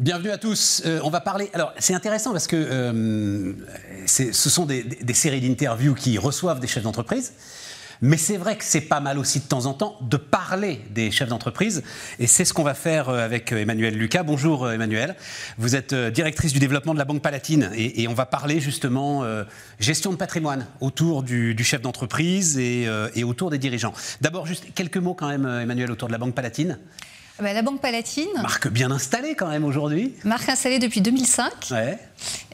Bienvenue à tous. Euh, on va parler. Alors, c'est intéressant parce que euh, ce sont des, séries d'interviews qui reçoivent des chefs d'entreprise. Mais c'est vrai que c'est pas mal aussi de temps en temps de parler des chefs d'entreprise. Et c'est ce qu'on va faire euh, avec Emmanuel Lucas. Bonjour Emmanuel. Vous êtes directrice du développement de la Banque Palatine. Et, on va parler justement gestion de patrimoine autour du, chef d'entreprise et, et, autour des dirigeants. D'abord, juste quelques mots quand même, Emmanuel, autour de la Banque Palatine. Bah, la Banque Palatine. Marque bien installée quand même aujourd'hui. Marque installée depuis 2005. Ouais.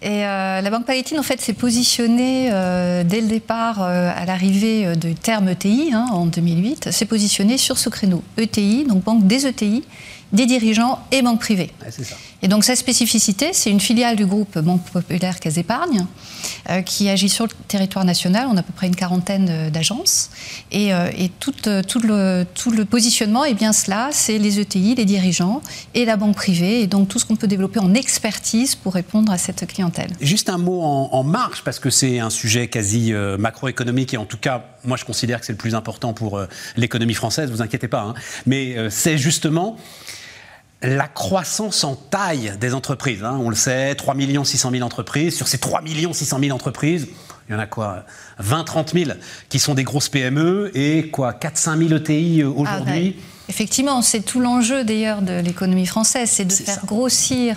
Et euh, la Banque Palatine, en fait, s'est positionnée euh, dès le départ, euh, à l'arrivée du terme ETI hein, en 2008, s'est positionnée sur ce créneau ETI, donc banque des ETI, des dirigeants et banques privées. c'est ça. Et donc sa spécificité, c'est une filiale du groupe Banque Populaire Caisse Épargne euh, qui agit sur le territoire national. On a à peu près une quarantaine euh, d'agences. Et, euh, tout, le, positionnement, est bien cela, c'est les ETI, les dirigeants et la banque privée. Et donc tout ce qu'on peut développer en expertise pour répondre à cette clientèle. Juste un mot en, en marge, parce que c'est un sujet quasi macroéconomique et en tout cas, moi je considère que c'est le plus important pour l'économie française, vous inquiétez pas. Hein. Mais c'est justement la croissance en taille des entreprises. Hein, on le sait, 3 600 000 entreprises. Sur ces 3 600 000 entreprises, il y en a quoi 20 30 000 qui sont des grosses PME et quoi 4 5 000 ETI aujourd'hui. Effectivement, c'est tout l'enjeu d'ailleurs de l'économie française, c'est de faire grossir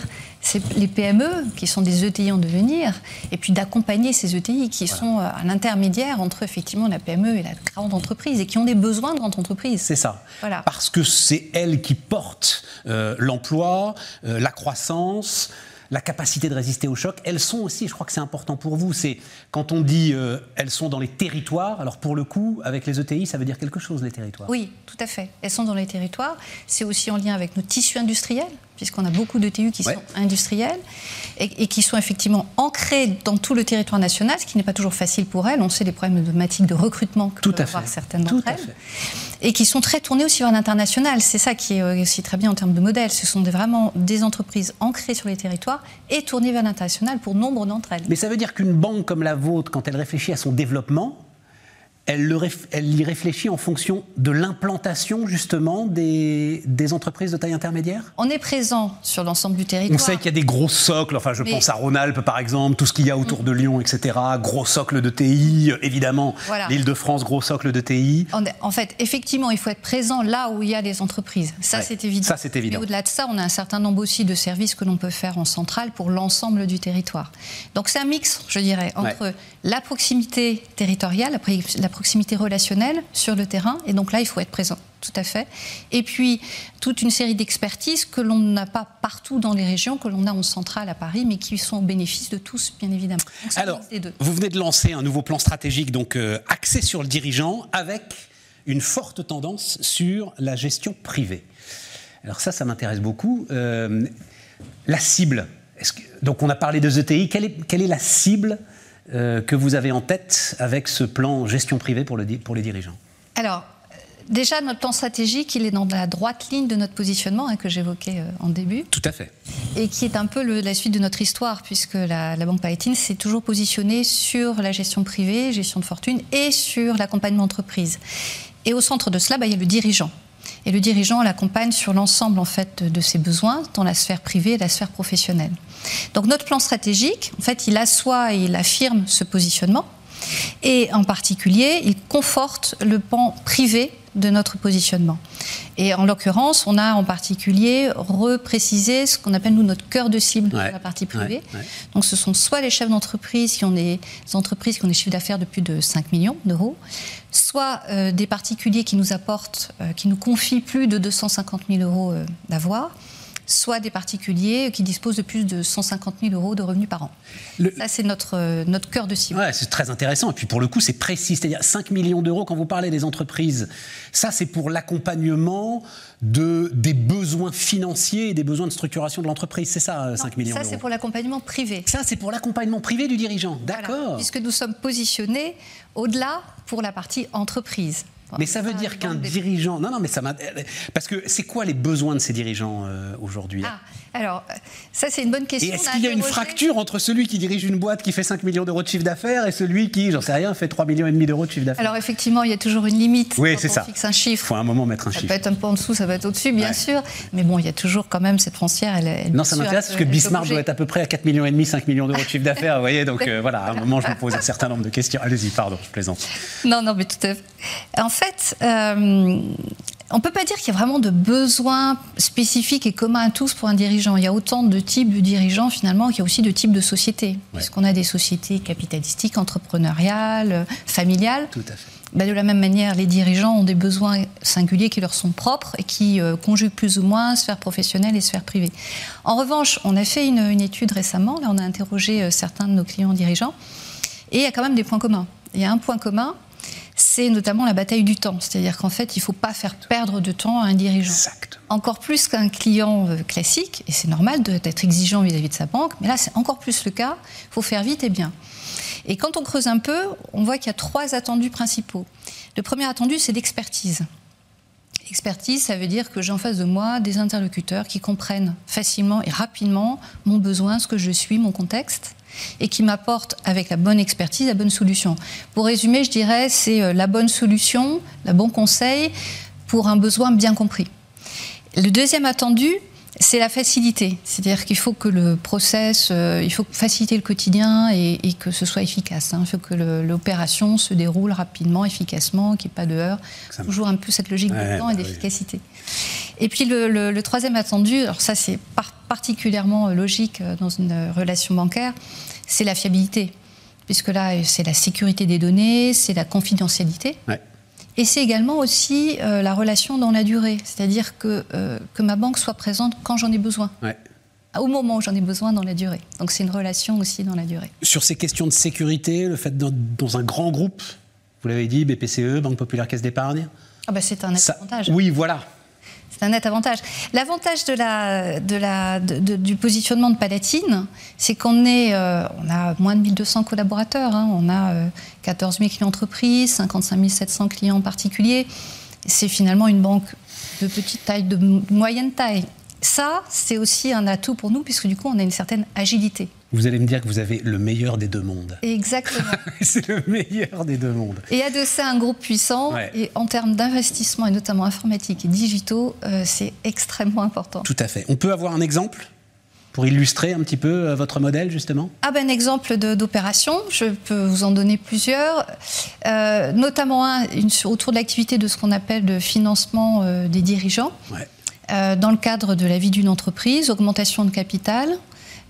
les PME, qui sont des ETI en devenir, et puis d'accompagner ces ETI qui sont euh, à l'intermédiaire entre effectivement la PME et la grande entreprise, et qui ont des besoins de grande entreprise. C'est ça. Voilà. Parce que c'est elles qui portent euh, l'emploi, euh, la croissance, la capacité de résister au choc, elles sont aussi, je crois que c'est important pour vous, c'est quand on dit euh, elles sont dans les territoires, alors pour le coup, avec les ETI, ça veut dire quelque chose, les territoires Oui, tout à fait. Elles sont dans les territoires. C'est aussi en lien avec nos tissus industriels, puisqu'on a beaucoup d'ETU qui sont industriels et, qui sont effectivement ancrés dans tout le territoire national, ce qui n'est pas toujours facile pour elles. On sait les problèmes de de recrutement que tout peuvent avoir certaines d'entre elles. Et qui sont très tournées aussi vers l'international. C'est ça qui est euh, aussi très bien en termes de modèle. Ce sont vraiment des entreprises ancrées sur les territoires et tournées vers l'international pour nombre d'entre elles. Mais ça veut dire qu'une banque comme la vôtre, quand elle réfléchit à son développement, elle, y réfléchit en fonction de l'implantation justement des, entreprises de taille intermédiaire? On est présent sur l'ensemble du territoire. On sait qu'il y a des gros socles, enfin je pense à Rhône-Alpes par exemple, tout ce qu'il y a autour de Lyon, etc. Gros socle de TI, évidemment, l'Île-de-France, gros socle de TI. En fait, effectivement, il faut être présent là où il y a des entreprises. Ça, c'est évident. Ça, c'est évident. Mais au-delà de ça, on a un certain nombre aussi de services que l'on peut faire en centrale pour l'ensemble du territoire. Donc c'est un mix, je dirais, entre la proximité territoriale, la, la proximité relationnelle sur le terrain. Et donc là, il faut être présent, tout à fait. Et puis, toute une série d'expertises que l'on n'a pas partout dans les régions, que l'on a en centrale à Paris, mais qui sont au bénéfice de tous, bien évidemment. Alors, vous venez de lancer un nouveau plan stratégique, donc euh, axé sur le dirigeant, avec une forte tendance sur la gestion privée. Alors ça, ça m'intéresse beaucoup. Euh, la cible. Que, donc on a parlé de ETI. Quelle est, quelle est la cible euh, que vous avez en tête avec ce plan gestion privée pour, le, pour les dirigeants Alors, déjà, notre plan stratégique, il est dans la droite ligne de notre positionnement hein, que j'évoquais euh, en début. Tout à fait. Et qui est un peu la suite de notre histoire, puisque la, Banque Palatine s'est toujours positionnée sur la gestion privée, gestion de fortune, et sur l'accompagnement entreprise. Et au centre de cela, bah, il y a le dirigeant. Et le dirigeant l'accompagne sur l'ensemble en fait de ses besoins, dans la sphère privée et la sphère professionnelle. Donc notre plan stratégique, en fait, il assoit et il affirme ce positionnement. Et en particulier, il conforte le pan privé de notre positionnement. Et en l'occurrence, on a en particulier reprécisé ce qu'on appelle nous notre cœur de cible ouais, la partie privée. Donc ce sont soit les chefs d'entreprise qui ont des entreprises qui ont des chiffres d'affaires de plus de 5 millions d'euros, soit euh, des particuliers qui nous apportent, euh, qui nous confient plus de 250 000 euros euh, d'avoir, soit des particuliers qui disposent de plus de 150 000 euros de revenus par an. Ça, c'est notre, euh, notre cœur de cible. Ouais, c'est très intéressant. Et puis pour le coup, c'est précis. C'est-à-dire 5 millions d'euros, quand vous parlez des entreprises, ça, c'est pour l'accompagnement de, des besoins financiers et des besoins de structuration de l'entreprise. C'est ça, 5 millions d'euros. Ça, c'est pour l'accompagnement privé. Ça, c'est pour l'accompagnement privé du dirigeant. D'accord. puisque nous sommes positionnés au-delà pour la partie entreprise. Mais ça veut dire qu'un dirigeant. Non, non, mais ça m'a. Parce que c'est quoi les besoins de ces dirigeants euh, aujourd'hui ah, alors, ça, c'est une bonne question. Et est-ce qu'il y a une fracture entre celui qui dirige une boîte qui fait 5 millions d'euros de chiffre d'affaires et celui qui, j'en sais rien, fait 3 millions et demi d'euros de chiffre d'affaires? Alors, effectivement, il y a toujours une limite. Oui, c'est ça. On fixe un chiffre. Il faut à un moment mettre un chiffre. Ça peut être un peu en dessous, ça peut être au-dessus, bien sûr. Mais bon, il y a toujours quand même cette frontière. Elle, non, ça m'intéresse parce que Bismarck doit être à peu près à 4 millions et demi, 5 millions d'euros de chiffre d'affaires. vous voyez, donc euh, voilà, à un moment, je me pose un certain nombre de questions. Allez-y, pardon, je plaisante. Non, non, mais tout à fait. En fait, euh, on ne peut pas dire qu'il y a vraiment de besoins spécifiques et communs à tous pour un dirigeant. Il y a autant de types de dirigeants finalement qu'il y a aussi de types de sociétés. Puisqu'on a des sociétés capitalistiques, entrepreneuriales, familiales. Tout à fait. Ben, de la même manière, les dirigeants ont des besoins singuliers qui leur sont propres et qui euh, conjuguent plus ou moins sphère professionnelle et sphère privée. En revanche, on a fait une, une étude récemment, là on a interrogé euh, certains de nos clients dirigeants, et il y a quand même des points communs. Il y a un point commun, c'est notamment la bataille du temps. C'est-à-dire qu'en fait, il ne faut pas faire perdre de temps à un dirigeant. Encore plus qu'un client euh, classique, et c'est normal d'être exigeant vis-à-vis de sa banque, mais là, c'est encore plus le cas. Il faut faire vite et bien. Et quand on creuse un peu, on voit qu'il y a trois attendus principaux. Le premier attendu, c'est l'expertise. Expertise, ça veut dire que j'ai en face de moi des interlocuteurs qui comprennent facilement et rapidement mon besoin, ce que je suis, mon contexte, et qui m'apportent avec la bonne expertise la bonne solution. Pour résumer, je dirais, c'est euh, la bonne solution, le bon conseil pour un besoin bien compris. Le deuxième attendu, c'est la facilité. C'est-à-dire qu'il faut que le process, euh, il faut faciliter le quotidien et, que ce soit efficace. Hein. Il faut que l'opération se déroule rapidement, efficacement, qu'il n'y ait pas de heurts. Toujours un peu cette logique de temps et bah d'efficacité. Et puis le, troisième attendu, alors ça c'est particulièrement logique euh, dans une relation bancaire, c'est la fiabilité. Puisque là, c'est la sécurité des données, c'est la confidentialité. Et c'est également aussi euh, la relation dans la durée, c'est-à-dire que, euh, que ma banque soit présente quand j'en ai besoin. Au moment où j'en ai besoin dans la durée. Donc c'est une relation aussi dans la durée. Sur ces questions de sécurité, le fait dans, dans un grand groupe, vous l'avez dit, BPCE, Banque Populaire Caisse d'Épargne ah bah C'est un avantage. Oui, voilà. C'est un net avantage. L'avantage du positionnement de Palatine, c'est qu'on est, euh, on a moins de 1200 collaborateurs, hein. on a 14 000 clients entreprises, 55 700 clients particuliers. C'est finalement une banque de petite taille, de moyenne taille. Ça, c'est aussi un atout pour nous, puisque du coup, on a une certaine agilité. Vous allez me dire que vous avez le meilleur des deux mondes. Exactement. c'est le meilleur des deux mondes. Et adosser un groupe puissant, et en termes d'investissement, et notamment informatique et digitaux, euh, c'est extrêmement important. Tout à fait. On peut avoir un exemple pour illustrer un petit peu euh, votre modèle, justement? Ah ben, Un exemple d'opération, je peux vous en donner plusieurs, euh, notamment un autour de l'activité de ce qu'on appelle le financement des dirigeants. dans le cadre de la vie d'une entreprise, augmentation de capital,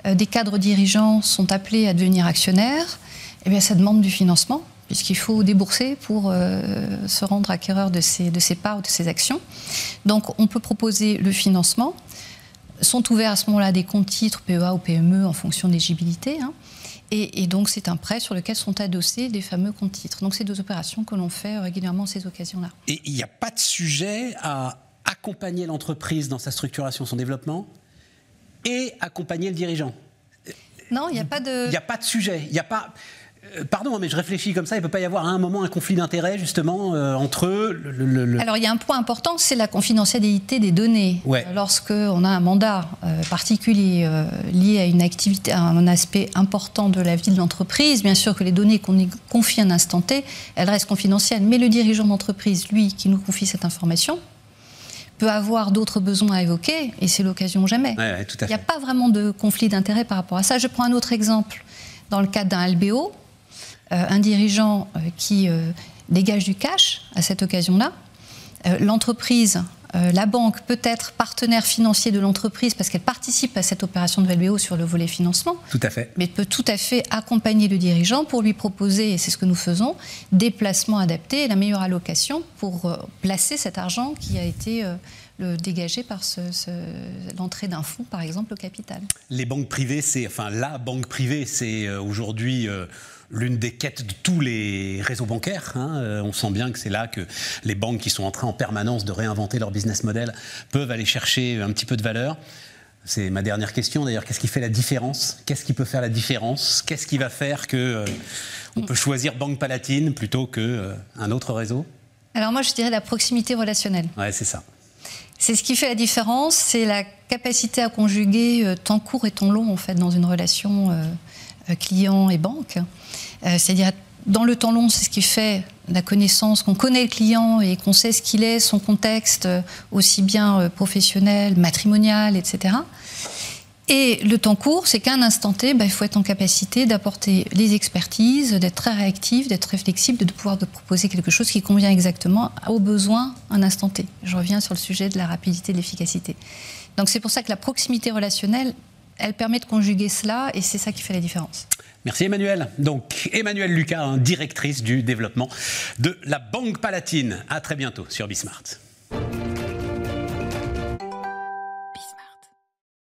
des cadres dirigeants sont appelés à devenir actionnaires, eh bien, ça demande du financement, puisqu'il faut débourser pour euh, se rendre acquéreur de ces, de parts ou de ces actions. Donc, on peut proposer le financement. Sont ouverts à ce moment-là des comptes titres PEA ou PME en fonction d'éligibilité. Hein. Et, donc, c'est un prêt sur lequel sont adossés des fameux comptes titres. Donc, c'est deux opérations que l'on fait régulièrement à ces occasions-là. Et il n'y a pas de sujet à accompagner l'entreprise dans sa structuration, son développement? Et accompagner le dirigeant. Non, il n'y a pas de. Il n'y a pas de sujet. Il n'y a pas. Euh, pardon, hein, mais je réfléchis comme ça, il ne peut pas y avoir à un moment un conflit d'intérêts justement euh, entre eux. Alors il y a un point important, c'est la confidentialité des données. Ouais. Lorsqu'on a un mandat euh, particulier lié à une activité, à un aspect important de la vie de l'entreprise, bien sûr que les données qu'on confie à un instant T, elles restent confidentielles. Mais le dirigeant d'entreprise, lui, qui nous confie cette information, peut avoir d'autres besoins à évoquer, et c'est l'occasion jamais. Il n'y a pas vraiment de conflit d'intérêt par rapport à ça. Je prends un autre exemple. Dans le cadre d'un LBO, euh, un dirigeant euh, qui euh, dégage du cash à cette occasion-là, l'entreprise euh, la banque peut être partenaire financier de l'entreprise parce qu'elle participe à cette opération de LBO sur le volet financement. Tout à fait. Mais peut tout à fait accompagner le dirigeant pour lui proposer, et c'est ce que nous faisons, des placements adaptés et la meilleure allocation pour euh, placer cet argent qui a été euh, dégagé par l'entrée d'un fonds, par exemple, au capital. Les banques privées, c'est enfin la banque privée, c'est aujourd'hui l'une des quêtes de tous les réseaux bancaires. Hein. Euh, on sent bien que c'est là que les banques qui sont en train en permanence de réinventer leur business model peuvent aller chercher un petit peu de valeur. C'est ma dernière question d'ailleurs. Qu'est-ce qui fait la différence? Qu'est-ce qui peut faire la différence? Qu'est-ce qui va faire que euh, on peut choisir Banque Palatine plutôt qu'un euh, autre réseau? Alors moi, je dirais la proximité relationnelle. Ouais, c'est ça. C'est ce qui fait la différence, c'est la capacité à conjuguer temps court et temps long en fait dans une relation client et banque. C'est-à-dire dans le temps long, c'est ce qui fait la connaissance, qu'on connaît le client et qu'on sait ce qu'il est, son contexte, aussi bien professionnel, matrimonial, etc. Et le temps court, c'est qu'à un instant T, bah, il faut être en capacité d'apporter les expertises, d'être très réactif, d'être très flexible, de pouvoir de proposer quelque chose qui convient exactement aux besoins à un instant T. Je reviens sur le sujet de la rapidité, de l'efficacité. Donc c'est pour ça que la proximité relationnelle, elle permet de conjuguer cela et c'est ça qui fait la différence. Merci Emmanuel. Donc Emmanuel Lucas, hein, directrice du développement de la Banque Palatine. À très bientôt sur Bismart.